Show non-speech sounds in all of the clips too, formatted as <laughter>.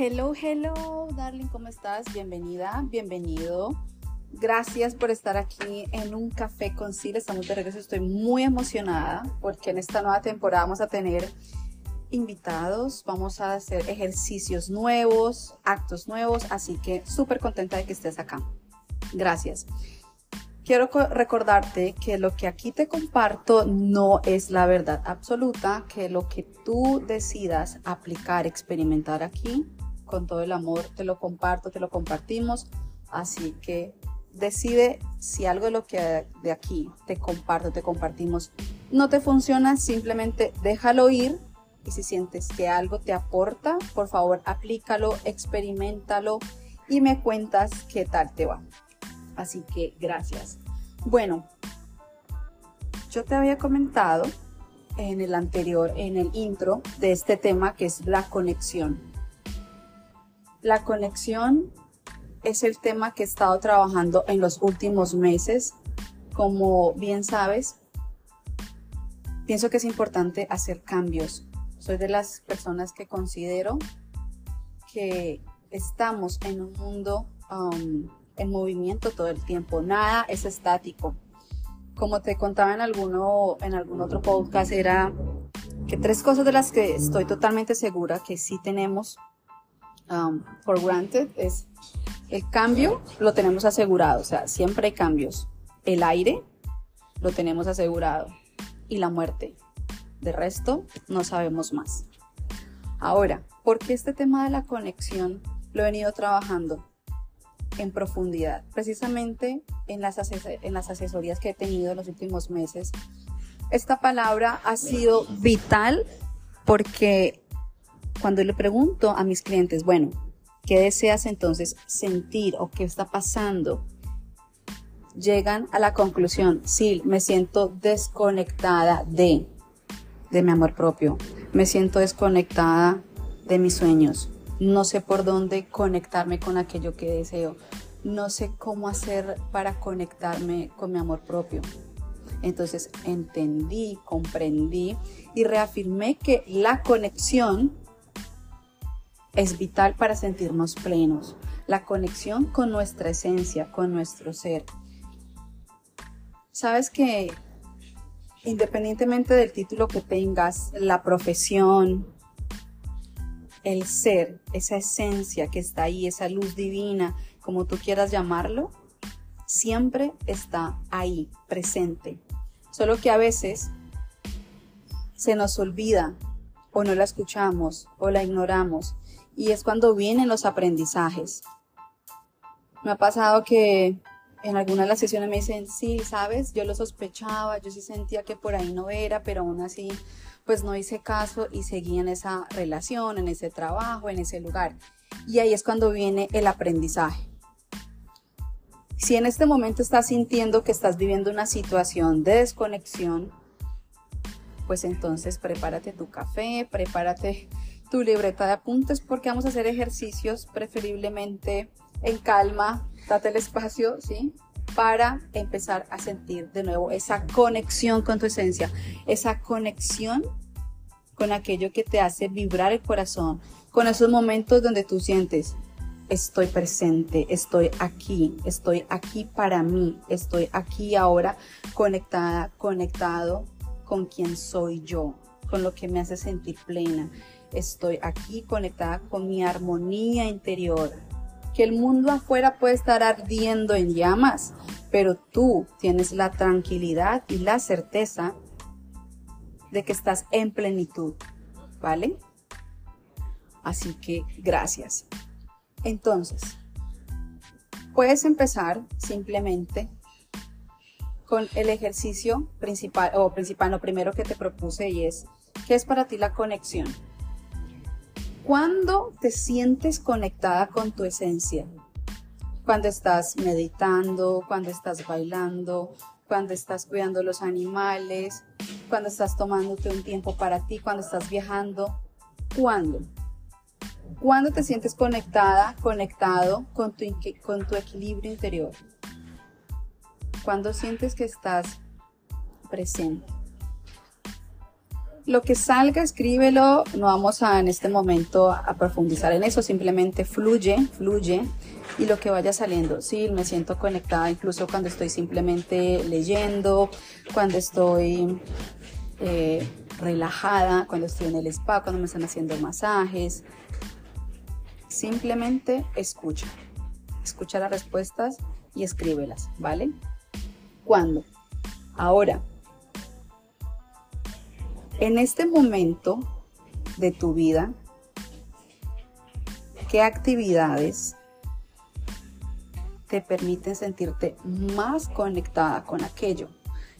Hello, hello, darling, ¿cómo estás? Bienvenida, bienvenido. Gracias por estar aquí en un café con Sil. Estamos de regreso. Estoy muy emocionada porque en esta nueva temporada vamos a tener invitados, vamos a hacer ejercicios nuevos, actos nuevos, así que súper contenta de que estés acá. Gracias. Quiero recordarte que lo que aquí te comparto no es la verdad absoluta, que lo que tú decidas aplicar, experimentar aquí, con todo el amor, te lo comparto, te lo compartimos, así que decide si algo de lo que de aquí te comparto, te compartimos, no te funciona, simplemente déjalo ir y si sientes que algo te aporta, por favor aplícalo, experimentalo y me cuentas qué tal te va. Así que gracias. Bueno, yo te había comentado en el anterior, en el intro de este tema que es la conexión. La conexión es el tema que he estado trabajando en los últimos meses. Como bien sabes, pienso que es importante hacer cambios. Soy de las personas que considero que estamos en un mundo um, en movimiento todo el tiempo. Nada es estático. Como te contaba en, alguno, en algún otro podcast, era que tres cosas de las que estoy totalmente segura que sí tenemos um, for granted es el cambio lo tenemos asegurado, o sea, siempre hay cambios. El aire lo tenemos asegurado y la muerte. De resto, no sabemos más. Ahora, ¿por qué este tema de la conexión lo he venido trabajando en profundidad? Precisamente en las, en las asesorías que he tenido en los últimos meses, esta palabra ha sido vital porque cuando le pregunto a mis clientes, bueno, ¿Qué deseas entonces sentir o qué está pasando? Llegan a la conclusión, sí, me siento desconectada de, de mi amor propio, me siento desconectada de mis sueños, no sé por dónde conectarme con aquello que deseo, no sé cómo hacer para conectarme con mi amor propio. Entonces entendí, comprendí y reafirmé que la conexión es vital para sentirnos plenos, la conexión con nuestra esencia, con nuestro ser. Sabes que independientemente del título que tengas, la profesión, el ser, esa esencia que está ahí, esa luz divina, como tú quieras llamarlo, siempre está ahí, presente. Solo que a veces se nos olvida o no la escuchamos o la ignoramos y es cuando vienen los aprendizajes. Me ha pasado que en algunas de las sesiones me dicen, sí, sabes, yo lo sospechaba, yo sí sentía que por ahí no era, pero aún así, pues no hice caso y seguí en esa relación, en ese trabajo, en ese lugar. Y ahí es cuando viene el aprendizaje. Si en este momento estás sintiendo que estás viviendo una situación de desconexión, pues entonces prepárate tu café, prepárate tu libreta de apuntes porque vamos a hacer ejercicios preferiblemente en calma, date el espacio, ¿sí? Para empezar a sentir de nuevo esa conexión con tu esencia, esa conexión con aquello que te hace vibrar el corazón, con esos momentos donde tú sientes, estoy presente, estoy aquí, estoy aquí para mí, estoy aquí ahora conectada, conectado con quien soy yo, con lo que me hace sentir plena estoy aquí conectada con mi armonía interior. Que el mundo afuera puede estar ardiendo en llamas, pero tú tienes la tranquilidad y la certeza de que estás en plenitud, ¿vale? Así que gracias. Entonces, puedes empezar simplemente con el ejercicio principal o principal, lo primero que te propuse y es, ¿qué es para ti la conexión? ¿Cuándo te sientes conectada con tu esencia? Cuando estás meditando, cuando estás bailando, cuando estás cuidando los animales, cuando estás tomándote un tiempo para ti, cuando estás viajando. ¿Cuándo? ¿Cuándo te sientes conectada, conectado con tu, con tu equilibrio interior? Cuando sientes que estás presente. Lo que salga, escríbelo. No vamos a en este momento a profundizar en eso, simplemente fluye, fluye y lo que vaya saliendo. Sí, me siento conectada incluso cuando estoy simplemente leyendo, cuando estoy eh, relajada, cuando estoy en el spa, cuando me están haciendo masajes. Simplemente escucha. Escucha las respuestas y escríbelas, ¿vale? ¿Cuándo? Ahora, en este momento de tu vida, ¿qué actividades te permiten sentirte más conectada con aquello?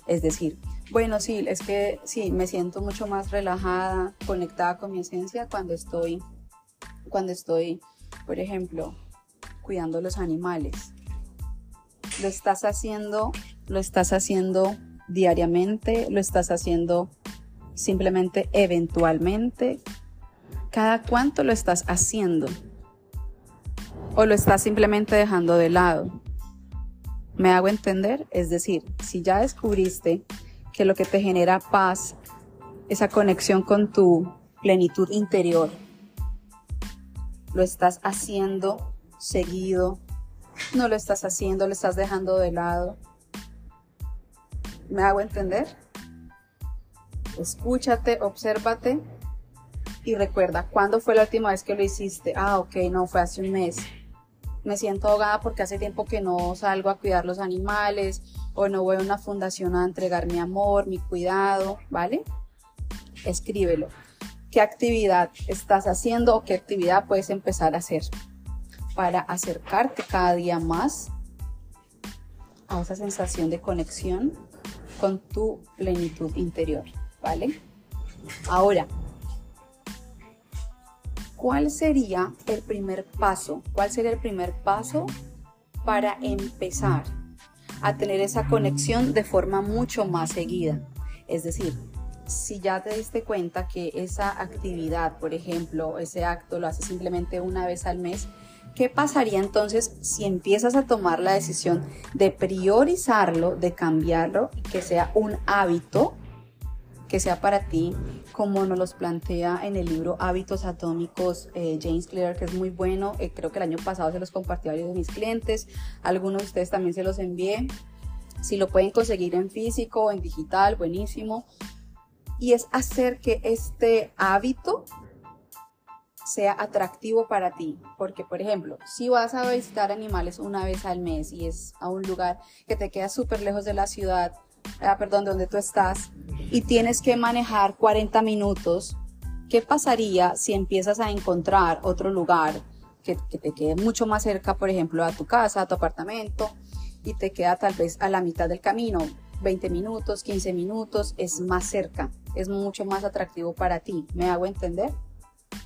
Es decir, bueno, sí, es que sí, me siento mucho más relajada, conectada con mi esencia cuando estoy, cuando estoy, por ejemplo, cuidando los animales. Lo estás haciendo, lo estás haciendo diariamente, lo estás haciendo simplemente eventualmente, cada cuánto lo estás haciendo o lo estás simplemente dejando de lado. ¿Me hago entender? Es decir, si ya descubriste que lo que te genera paz, esa conexión con tu plenitud interior, lo estás haciendo seguido, no lo estás haciendo, lo estás dejando de lado. ¿Me hago entender? Escúchate, obsérvate y recuerda, ¿cuándo fue la última vez que lo hiciste? Ah, ok, no, fue hace un mes. Me siento ahogada porque hace tiempo que no salgo a cuidar los animales o no voy a una fundación a entregar mi amor, mi cuidado, ¿vale? Escríbelo. ¿Qué actividad estás haciendo o qué actividad puedes empezar a hacer para acercarte cada día más a esa sensación de conexión con tu plenitud interior? ¿Vale? Ahora, ¿cuál sería el primer paso? ¿Cuál sería el primer paso para empezar a tener esa conexión de forma mucho más seguida? Es decir, si ya te diste cuenta que esa actividad, por ejemplo, ese acto lo haces simplemente una vez al mes, ¿qué pasaría entonces si empiezas a tomar la decisión de priorizarlo, de cambiarlo que sea un hábito que sea para ti, como nos los plantea en el libro Hábitos Atómicos eh, James Clear, que es muy bueno. Eh, creo que el año pasado se los compartí a varios de mis clientes, algunos de ustedes también se los envié. Si lo pueden conseguir en físico o en digital, buenísimo. Y es hacer que este hábito sea atractivo para ti. Porque, por ejemplo, si vas a visitar animales una vez al mes y es a un lugar que te queda súper lejos de la ciudad, ah, perdón, donde tú estás, y tienes que manejar 40 minutos, ¿qué pasaría si empiezas a encontrar otro lugar que, te quede mucho más cerca, por ejemplo, a tu casa, a tu apartamento, y te queda tal vez a la mitad del camino? 20 minutos, 15 minutos, es más cerca, es mucho más atractivo para ti. ¿Me hago entender?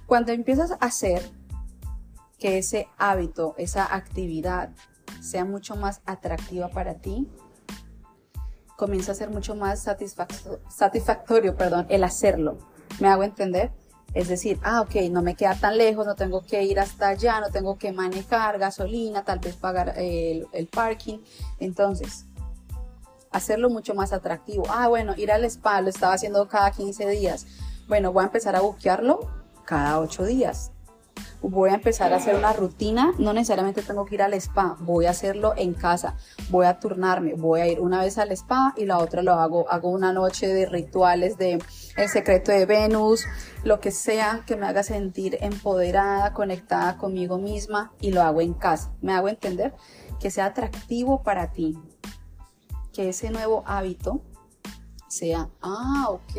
Cuando empiezas a hacer que ese hábito, esa actividad sea mucho más atractiva para ti, comienza a ser mucho más satisfactorio perdón, el hacerlo. ¿Me hago entender? Es decir, ah, ok, no me queda tan lejos, no tengo que ir hasta allá, no tengo que manejar gasolina, tal vez pagar el, el parking. Entonces, hacerlo mucho más atractivo. Ah, bueno, ir al spa lo estaba haciendo cada 15 días. Bueno, voy a empezar a buquearlo cada 8 días voy a empezar a hacer una rutina, no necesariamente tengo que ir al spa, voy a hacerlo en casa, voy a turnarme, voy a ir una vez al spa y la otra lo hago, hago una noche de rituales de El secreto de Venus, lo que sea que me haga sentir empoderada, conectada conmigo misma y lo hago en casa. ¿Me hago entender? Que sea atractivo para ti, que ese nuevo hábito sea, ah, ok,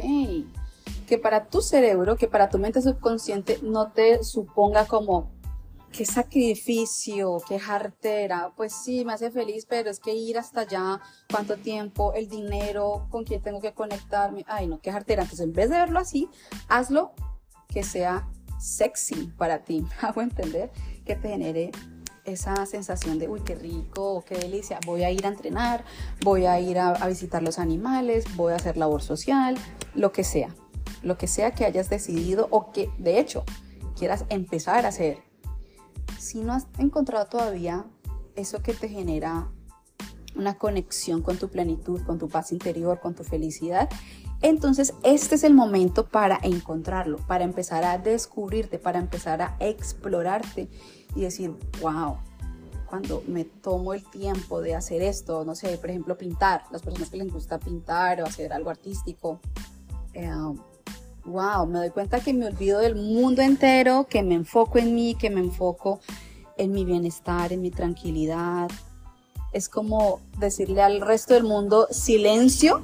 que para tu cerebro, que para tu mente subconsciente no te suponga como qué sacrificio, qué jartera, pues sí, me hace feliz, pero es que ir hasta allá, cuánto tiempo, el dinero, con quién tengo que conectarme, ay no, qué jartera. Entonces, en vez de verlo así, hazlo que sea sexy para ti, <laughs> hago entender, que te genere esa sensación de, uy, qué rico, qué delicia, voy a ir a entrenar, voy a ir a, a visitar los animales, voy a hacer labor social, lo que sea lo que sea que hayas decidido o que de hecho quieras empezar a hacer. Si no has encontrado todavía eso que te genera una conexión con tu plenitud, con tu paz interior, con tu felicidad, entonces este es el momento para encontrarlo, para empezar a descubrirte, para empezar a explorarte y decir, wow, cuando me tomo el tiempo de hacer esto, no sé, por ejemplo, pintar, las personas que les gusta pintar o hacer algo artístico, wow, me doy cuenta que me olvido del mundo entero, que me enfoco en mí, que me enfoco en mi bienestar, en mi tranquilidad. Es como decirle al resto del mundo silencio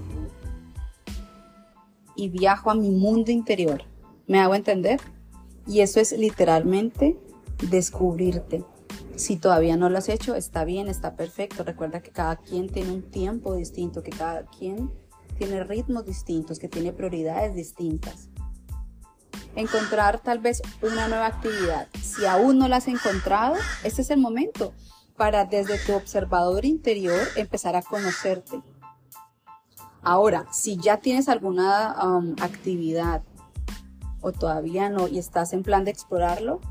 y viajo a mi mundo interior. ¿Me hago entender? Y eso es literalmente descubrirte. Si todavía no lo has hecho, está bien, está perfecto. Recuerda que cada quien tiene un tiempo distinto, que cada quien tiene ritmos distintos, que tiene prioridades distintas. Encontrar tal vez una nueva actividad. Si aún no la has encontrado, este es el momento para desde tu observador interior empezar a conocerte. Ahora, si ya tienes alguna um, actividad o todavía no y estás en plan de explorarlo,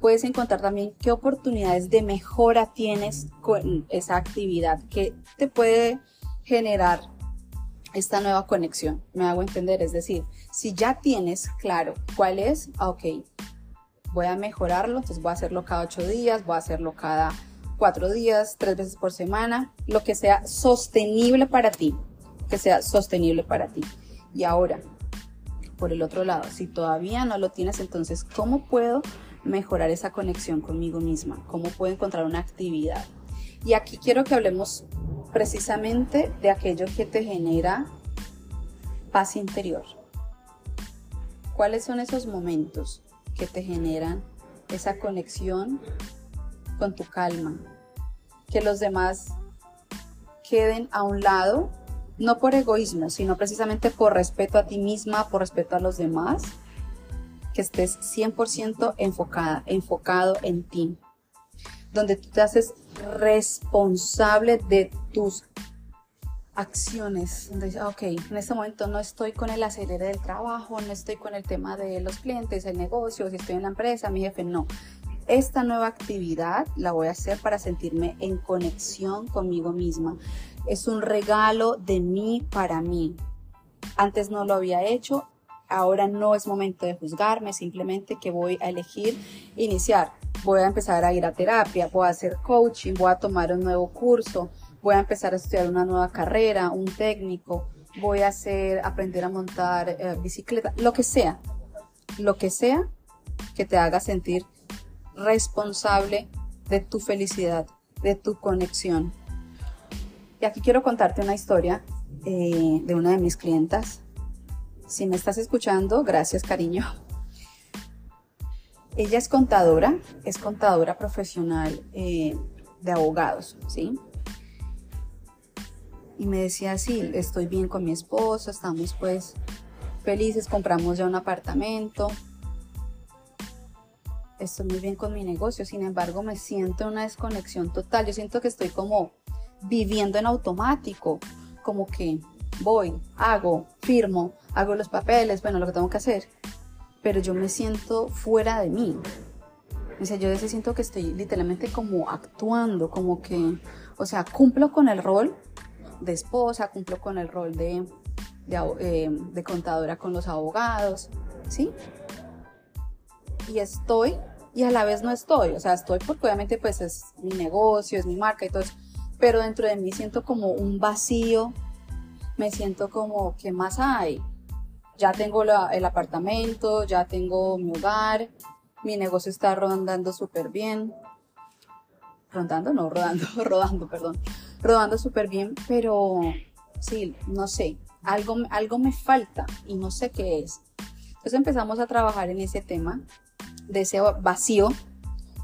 puedes encontrar también qué oportunidades de mejora tienes con esa actividad que te puede generar esta nueva conexión. Me hago entender, es decir, si ya tienes claro cuál es, ah, ok, voy a mejorarlo, entonces voy a hacerlo cada ocho días, voy a hacerlo cada cuatro días, tres veces por semana, lo que sea sostenible para ti, que sea sostenible para ti. Y ahora, por el otro lado, si todavía no lo tienes, entonces, ¿cómo puedo mejorar esa conexión conmigo misma, cómo puedo encontrar una actividad. Y aquí quiero que hablemos precisamente de aquello que te genera paz interior. ¿Cuáles son esos momentos que te generan esa conexión con tu calma? Que los demás queden a un lado, no por egoísmo, sino precisamente por respeto a ti misma, por respeto a los demás que estés 100% enfocada, enfocado en ti, donde tú te haces responsable de tus acciones. Donde ok, en este momento no estoy con el acelere del trabajo, no estoy con el tema de los clientes, el negocio, si estoy en la empresa, mi jefe, no. Esta nueva actividad la voy a hacer para sentirme en conexión conmigo misma. Es un regalo de mí para mí. Antes no lo había hecho, ahora no es momento de juzgarme, simplemente que voy a elegir iniciar. Voy a empezar a ir a terapia, voy a hacer coaching, voy a tomar un nuevo curso, voy a empezar a estudiar una nueva carrera, un técnico, voy a hacer, aprender a montar eh, bicicleta, lo que sea, lo que sea que te haga sentir responsable de tu felicidad, de tu conexión. Y aquí quiero contarte una historia eh, de una de mis clientas si me estás escuchando, gracias cariño. Ella es contadora, es contadora profesional eh, de abogados, ¿sí? Y me decía, sí, estoy bien con mi esposo, estamos pues felices, compramos ya un apartamento, estoy muy bien con mi negocio, sin embargo me siento una desconexión total, yo siento que estoy como viviendo en automático, como que voy, hago, firmo, hago los papeles, bueno, lo que tengo que hacer, pero yo me siento fuera de mí. O sea, yo a siento que estoy literalmente como actuando, como que, o sea, cumplo con el rol de esposa, cumplo con el rol de, de, eh, contadora con los abogados, ¿sí? Y estoy y a la vez no estoy, o sea, estoy porque obviamente pues es mi negocio, es mi marca y todo pero dentro de mí siento como un vacío me siento como, ¿qué más hay? Ya tengo el apartamento, ya tengo mi hogar, mi negocio está rodando súper bien. Rondando, no, rodando, <laughs> rodando, perdón. Rodando súper bien, pero sí, no sé, algo, algo me falta y no sé qué es. Entonces empezamos a trabajar en ese tema de ese vacío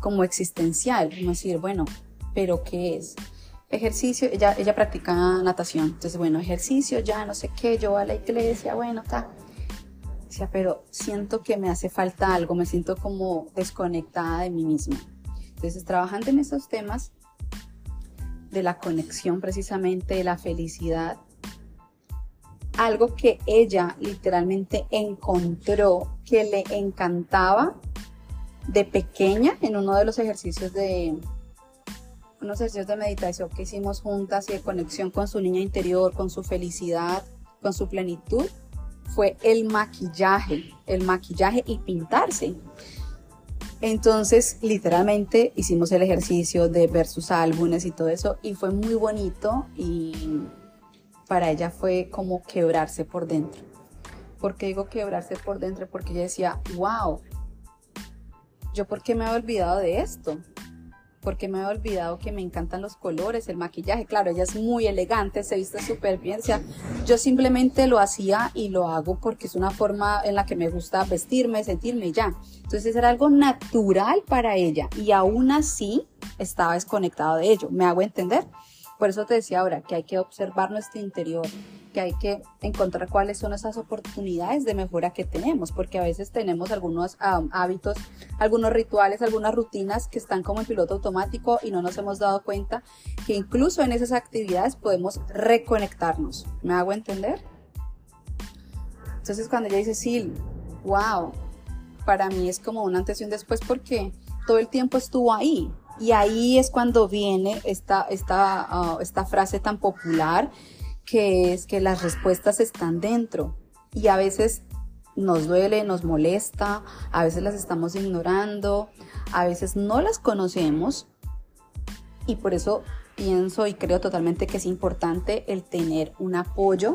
como existencial, como decir, bueno, pero ¿qué es? ejercicio, ella, ella practica natación, entonces bueno, ejercicio, ya no sé qué, yo a la iglesia, bueno, está. Pero siento que me hace falta algo, me siento como desconectada de mí misma. Entonces, trabajando en esos temas de la conexión precisamente, de la felicidad, algo que ella literalmente encontró que le encantaba de pequeña en uno de los ejercicios de, unos ejercicios de meditación que hicimos juntas y de conexión con su niña interior, con su felicidad, con su plenitud, fue el maquillaje, el maquillaje y pintarse. Entonces, literalmente hicimos el ejercicio de ver sus álbumes y todo eso y fue muy bonito y para ella fue como quebrarse por dentro. ¿Por qué digo quebrarse por dentro? Porque ella decía, wow, ¿yo por qué me he olvidado de esto? Porque me he olvidado que me encantan los colores, el maquillaje. Claro, ella es muy elegante, se viste súper bien. O sea, yo simplemente lo hacía y lo hago porque es una forma en la que me gusta vestirme, sentirme ya. Entonces era algo natural para ella y aún así estaba desconectado de ello. ¿Me hago entender? Por eso te decía ahora que hay que observar nuestro interior, que hay que encontrar cuáles son esas oportunidades de mejora que tenemos, porque a veces tenemos algunos hábitos, algunos rituales, algunas rutinas que están como en piloto automático y no nos hemos dado cuenta que incluso en esas actividades podemos reconectarnos. ¿Me hago entender? Entonces cuando ella dice, sí, wow, para mí es como un antes y un después porque todo el tiempo estuvo ahí. Y ahí es cuando viene esta, esta, ah, esta frase tan popular que es que las respuestas están dentro y a veces nos duele, nos molesta, a veces las estamos ignorando, a veces no las conocemos y por eso pienso y creo totalmente que es importante el tener un apoyo,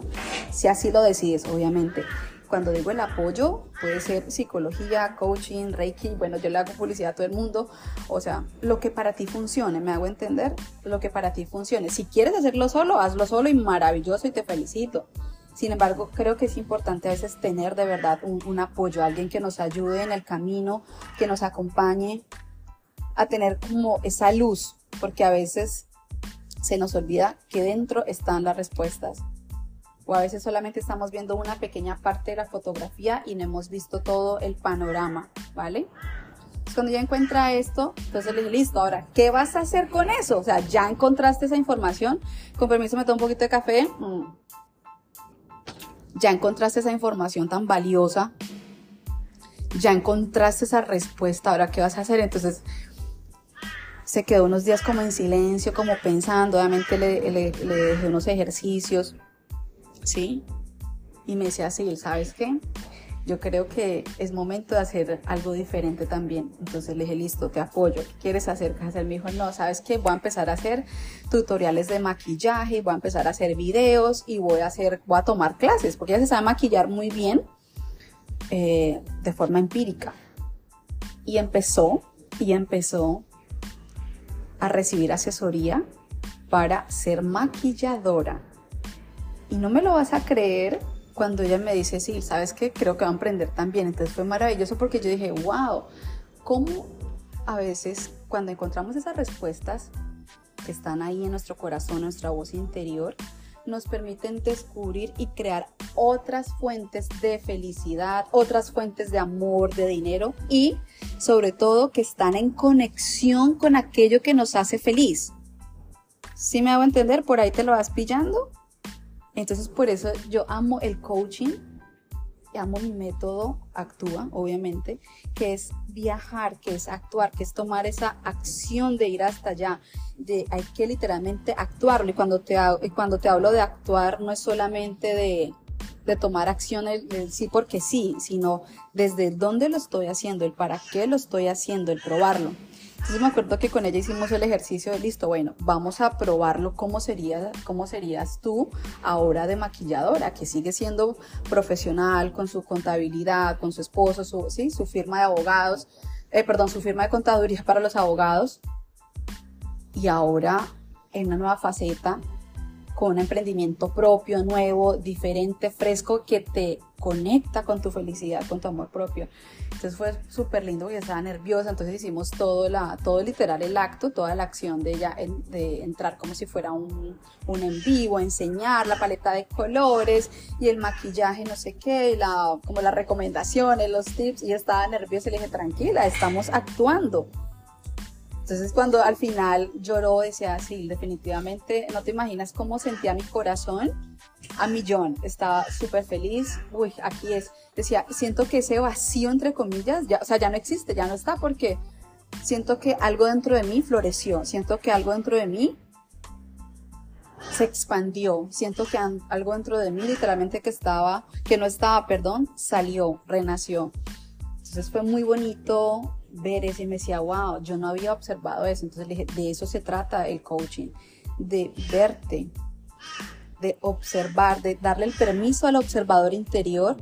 si así lo decides, obviamente. Cuando digo el apoyo, puede ser psicología, coaching, reiki, bueno, yo le hago publicidad a todo el mundo, o sea, lo que para ti funcione, me hago entender, lo que para ti funcione. Si quieres hacerlo solo, hazlo solo y maravilloso y te felicito. Sin embargo, creo que es importante a veces tener de verdad un, un apoyo, alguien que nos ayude en el camino, que nos acompañe a tener como esa luz, porque a veces se nos olvida que dentro están las respuestas o a veces solamente estamos viendo una pequeña parte de la fotografía y no hemos visto todo el panorama, ¿vale? Cuando ya encuentra esto, entonces le dije, listo, ahora, ¿qué vas a hacer con eso? O sea, ya encontraste esa información. Con permiso, me tomo un poquito de café. Mm. Ya encontraste esa información tan valiosa. Ya encontraste esa respuesta. Ahora, ¿qué vas a hacer? Entonces, se quedó unos días como en silencio, como pensando. Obviamente le, le, le dejé unos ejercicios ¿sí? Y me decía, sí, ¿sabes qué? Yo creo que es momento de hacer algo diferente también. Entonces le dije, listo, te apoyo. ¿Qué quieres hacer? ¿Qué hacer? Me dijo, no, ¿sabes qué? Voy a empezar a hacer tutoriales de maquillaje, voy a empezar a hacer videos y voy a hacer, voy a tomar clases, porque ella se sabe maquillar muy bien eh, de forma empírica. Y empezó, y empezó a recibir asesoría para ser maquilladora y no me lo vas a creer cuando ella me dice, sí, ¿sabes qué? Creo que va a emprender también. Entonces fue maravilloso porque yo dije, wow, ¿cómo a veces cuando encontramos esas respuestas que están ahí en nuestro corazón, nuestra voz interior, nos permiten descubrir y crear otras fuentes de felicidad, otras fuentes de amor, de dinero y sobre todo que están en conexión con aquello que nos hace feliz. ¿Sí me hago entender? Por ahí te lo vas pillando. Entonces por eso yo amo el coaching, amo mi método, actúa, obviamente, que es viajar, que es actuar, que es tomar esa acción de ir hasta allá, de hay que literalmente actuarlo. Y cuando te, cuando te hablo de actuar, no es solamente de, de tomar acción el, sí porque sí, sino desde dónde lo estoy haciendo, el para qué lo estoy haciendo, el probarlo. Entonces me acuerdo que con ella hicimos el ejercicio de listo, bueno, vamos a probarlo cómo sería, cómo serías tú ahora de maquilladora, que sigue siendo profesional con su contabilidad, con su esposo, su, ¿sí? su firma de abogados, eh, perdón, su firma de contaduría para los abogados. Y ahora en una nueva faceta con un emprendimiento propio, nuevo, diferente, fresco, que te conecta con tu felicidad, con tu amor propio. Entonces fue súper lindo porque estaba nerviosa, entonces hicimos todo, la, todo literal el acto, toda la acción de ella, de entrar como si fuera un, un en vivo, enseñar la paleta de colores y el maquillaje, no sé qué, la, como las recomendaciones, los tips, y estaba nerviosa y le dije, tranquila, estamos actuando entonces cuando al final lloró, decía, sí, definitivamente, no te imaginas cómo sentía mi corazón a millón. Estaba súper feliz. Uy, aquí es. Decía, siento que ese vacío, entre comillas, ya, o sea, ya no existe, ya no está porque siento que algo dentro de mí floreció, siento que algo dentro de mí se expandió, siento que algo dentro de mí literalmente que estaba, que no estaba, perdón, salió, renació. Entonces fue muy bonito ver eso y me decía, wow, yo no había observado eso. Entonces dije, de eso se trata el coaching, de verte, de observar, de darle el permiso al observador interior,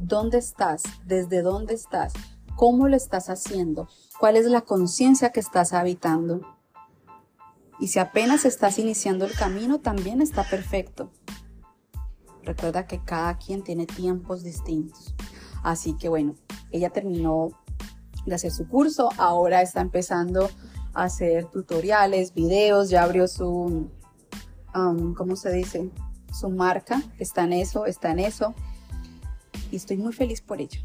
dónde estás, desde dónde estás, cómo lo estás haciendo, cuál es la conciencia que estás habitando. Y si apenas estás iniciando el camino, también está perfecto. Recuerda que cada quien tiene tiempos distintos. Así que bueno, ella terminó de hacer su curso, ahora está empezando a hacer tutoriales, videos, ya abrió su, um, ¿cómo se dice? Su marca, está en eso, está en eso. Y estoy muy feliz por ello,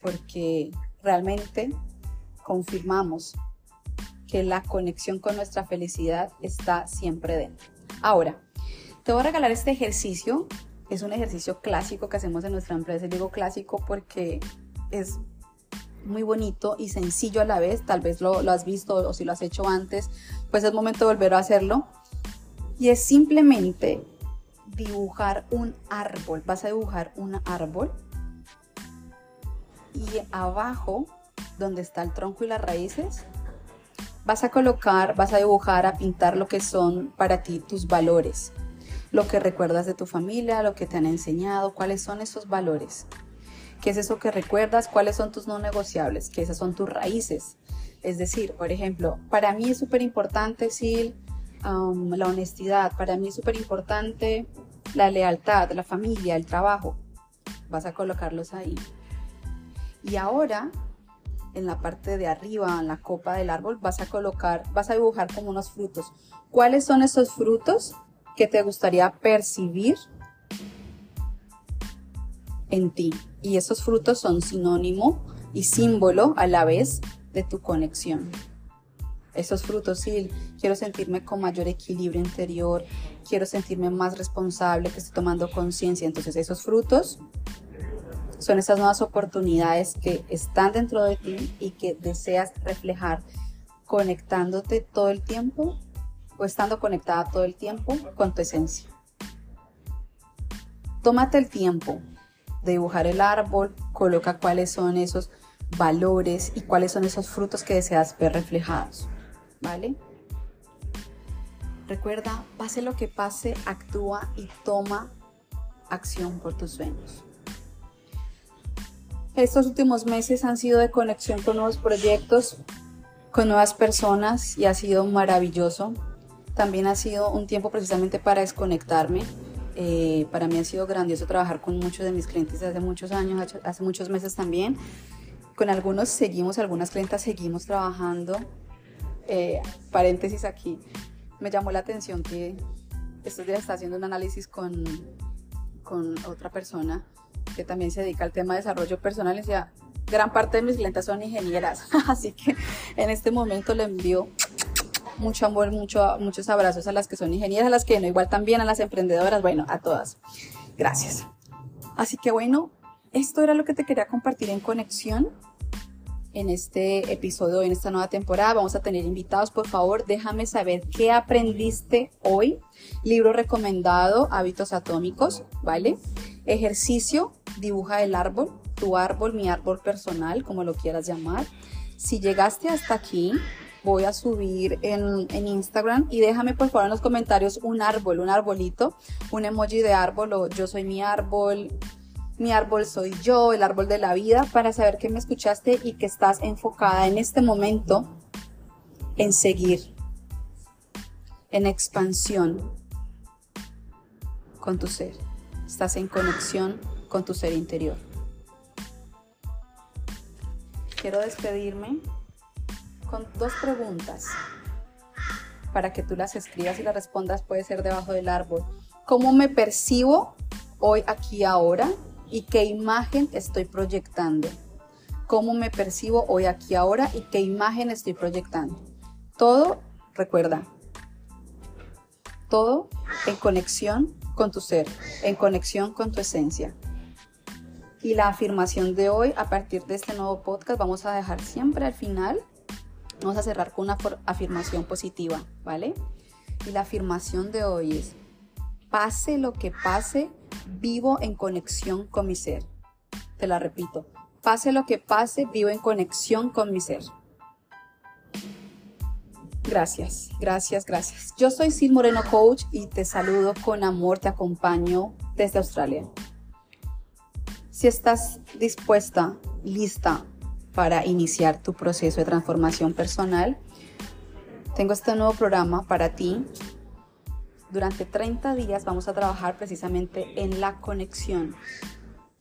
porque realmente confirmamos que la conexión con nuestra felicidad está siempre dentro. Ahora, te voy a regalar este ejercicio. Es un ejercicio clásico que hacemos en nuestra empresa. digo clásico porque es muy bonito y sencillo a la vez. Tal vez lo, has visto o si lo has hecho antes, pues es momento de volver a hacerlo. Y es simplemente dibujar un árbol. Vas a dibujar un árbol y abajo, donde está el tronco y las raíces, vas a colocar, vas a dibujar, a pintar lo que son para ti tus valores, lo que recuerdas de tu familia, lo que te han enseñado, cuáles son esos valores. ¿Qué es eso que recuerdas? ¿Cuáles son tus no negociables? Que esas son tus raíces. Es decir, por ejemplo, para mí es súper importante, Sil, um, la honestidad. Para mí es súper importante la lealtad, la familia, el trabajo. Vas a colocarlos ahí. Y ahora, en la parte de arriba, en la copa del árbol, vas a colocar, vas a dibujar como unos frutos. ¿Cuáles son esos frutos que te gustaría percibir en ti? Y esos frutos son sinónimo y símbolo a la vez de tu conexión. Esos frutos, sí, quiero sentirme con mayor equilibrio interior, quiero sentirme más responsable, que estoy tomando conciencia. Entonces esos frutos son esas nuevas oportunidades que están dentro de ti y que deseas reflejar conectándote todo el tiempo o estando conectada todo el tiempo con tu esencia. Tómate el tiempo dibujar el árbol, coloca cuáles son esos valores y cuáles son esos frutos que deseas ver reflejados, ¿vale? Recuerda, pase lo que pase, actúa y toma acción por tus sueños. Estos últimos meses han sido de conexión con nuevos proyectos, con nuevas personas y ha sido maravilloso. También ha sido un tiempo precisamente para desconectarme, eh, para mí ha sido grandioso trabajar con muchos de mis clientes hace muchos años, hace muchos meses también. Con algunos seguimos, algunas clientas seguimos trabajando. Eh, paréntesis aquí, me llamó la atención que estos días está haciendo un análisis con, con otra persona que también se dedica al tema de desarrollo personal. Y decía, gran parte de mis clientes son ingenieras, <laughs> así que en este momento le envío mucho amor, mucho, muchos abrazos a las que son ingenieras, a las que no, igual también a las emprendedoras, bueno, a todas. Gracias. Así que bueno, esto era lo que te quería compartir en conexión en este episodio, en esta nueva temporada. Vamos a tener invitados, por favor, déjame saber qué aprendiste hoy. Libro recomendado, Hábitos Atómicos, ¿vale? Ejercicio, dibuja el árbol, tu árbol, mi árbol personal, como lo quieras llamar. Si llegaste hasta aquí, voy a subir en, Instagram y déjame por favor en los comentarios un árbol, un arbolito, un emoji de árbol o yo soy mi árbol, mi árbol soy yo, el árbol de la vida, para saber que me escuchaste y que estás enfocada en este momento en seguir, en expansión con tu ser. Estás en conexión con tu ser interior. Quiero despedirme con dos preguntas para que tú las escribas y las respondas puede ser debajo del árbol. ¿Cómo me percibo hoy, aquí, ahora? ¿Y qué imagen estoy proyectando? ¿Cómo me percibo hoy, aquí, ahora? ¿Y qué imagen estoy proyectando? Todo, recuerda, todo en conexión con tu ser, en conexión con tu esencia. Y la afirmación de hoy, a partir de este nuevo podcast, vamos a dejar siempre al final Vamos a cerrar con una afirmación positiva, ¿vale? Y la afirmación de hoy es, pase lo que pase, vivo en conexión con mi ser. Te la repito, pase lo que pase, vivo en conexión con mi ser. Gracias, gracias, gracias. Yo soy Sil Moreno Coach y te saludo con amor, te acompaño desde Australia. Si estás dispuesta, lista para iniciar tu proceso de transformación personal, tengo este nuevo programa para ti. Durante 30 días vamos a trabajar precisamente en la conexión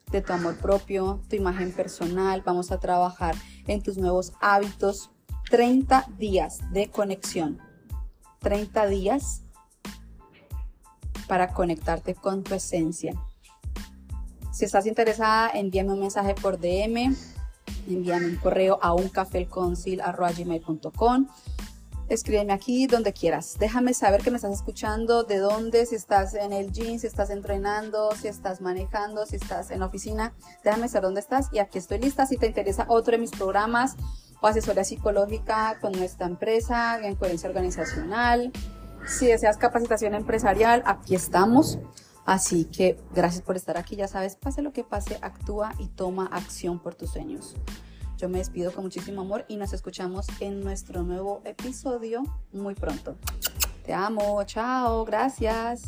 de tu amor propio, tu imagen personal, vamos a trabajar en tus nuevos hábitos. 30 días de conexión. 30 días para conectarte con tu esencia. Si estás interesada, envíame un mensaje por DM, envíame un correo a uncafelconcil.com. Escríbeme aquí donde quieras. Déjame saber que me estás escuchando, de dónde, si estás en el gym, si estás entrenando, si estás manejando, si estás en la oficina. Déjame saber dónde estás y aquí estoy lista. Si te interesa otro de mis programas o asesoría psicológica con nuestra empresa en coherencia organizacional. Si deseas capacitación empresarial, aquí estamos. Así que gracias por estar aquí. Ya sabes, pase lo que pase, actúa y toma acción por tus sueños. Yo me despido con muchísimo amor y nos escuchamos en nuestro nuevo episodio muy pronto. Te amo, chao, gracias.